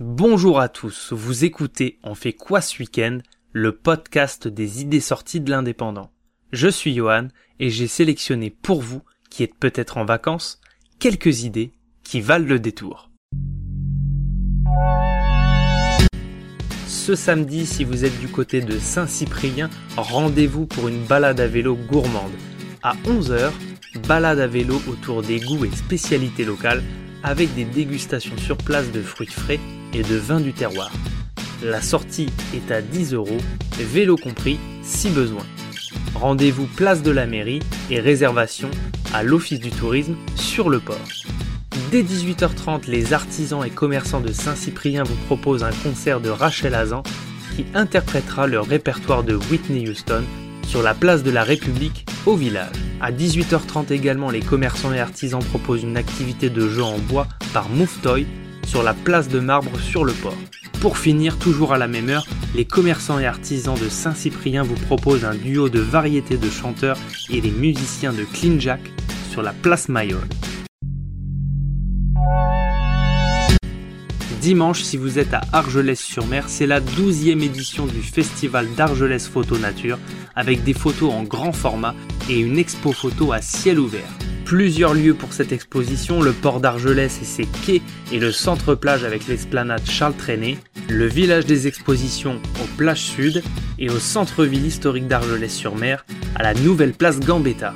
Bonjour à tous, vous écoutez On fait quoi ce week-end Le podcast des idées sorties de l'indépendant. Je suis Johan et j'ai sélectionné pour vous, qui êtes peut-être en vacances, quelques idées qui valent le détour. Ce samedi, si vous êtes du côté de Saint-Cyprien, rendez-vous pour une balade à vélo gourmande. À 11h, balade à vélo autour des goûts et spécialités locales avec des dégustations sur place de fruits frais et de vins du terroir. La sortie est à 10 euros, vélo compris si besoin. Rendez-vous place de la mairie et réservation à l'office du tourisme sur le port. Dès 18h30, les artisans et commerçants de Saint-Cyprien vous proposent un concert de Rachel Azan qui interprétera leur répertoire de Whitney Houston sur la place de la République au village. À 18h30 également, les commerçants et artisans proposent une activité de jeu en bois par Toy sur la place de marbre sur le port. Pour finir, toujours à la même heure, les commerçants et artisans de Saint-Cyprien vous proposent un duo de variétés de chanteurs et les musiciens de Clean Jack sur la place Mayol. Dimanche, si vous êtes à Argelès-sur-Mer, c'est la 12e édition du festival d'Argelès Photo Nature avec des photos en grand format et une expo photo à ciel ouvert. Plusieurs lieux pour cette exposition, le port d'Argelès et ses quais et le centre plage avec l'esplanade Charles Trenet, le village des expositions aux plages sud et au centre-ville historique d'Argelès-sur-Mer à la nouvelle place Gambetta.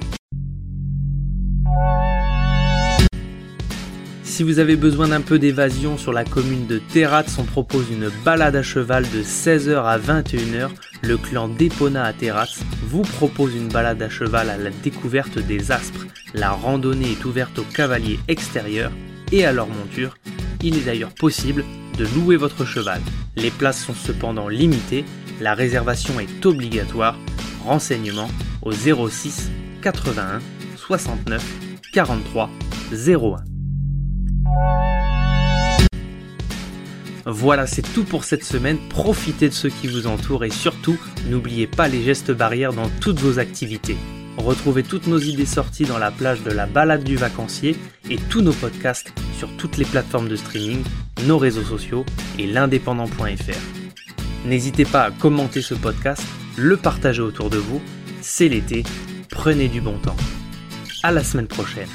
Si vous avez besoin d'un peu d'évasion sur la commune de Terrats, on propose une balade à cheval de 16h à 21h. Le clan d'Epona à Terrats vous propose une balade à cheval à la découverte des aspres. La randonnée est ouverte aux cavaliers extérieurs et à leur monture. Il est d'ailleurs possible de louer votre cheval. Les places sont cependant limitées, la réservation est obligatoire. Renseignements au 06 81 69 43 01. Voilà, c'est tout pour cette semaine. Profitez de ceux qui vous entourent et surtout, n'oubliez pas les gestes barrières dans toutes vos activités. Retrouvez toutes nos idées sorties dans la plage de la balade du vacancier et tous nos podcasts sur toutes les plateformes de streaming, nos réseaux sociaux et l'indépendant.fr. N'hésitez pas à commenter ce podcast, le partager autour de vous. C'est l'été, prenez du bon temps. À la semaine prochaine.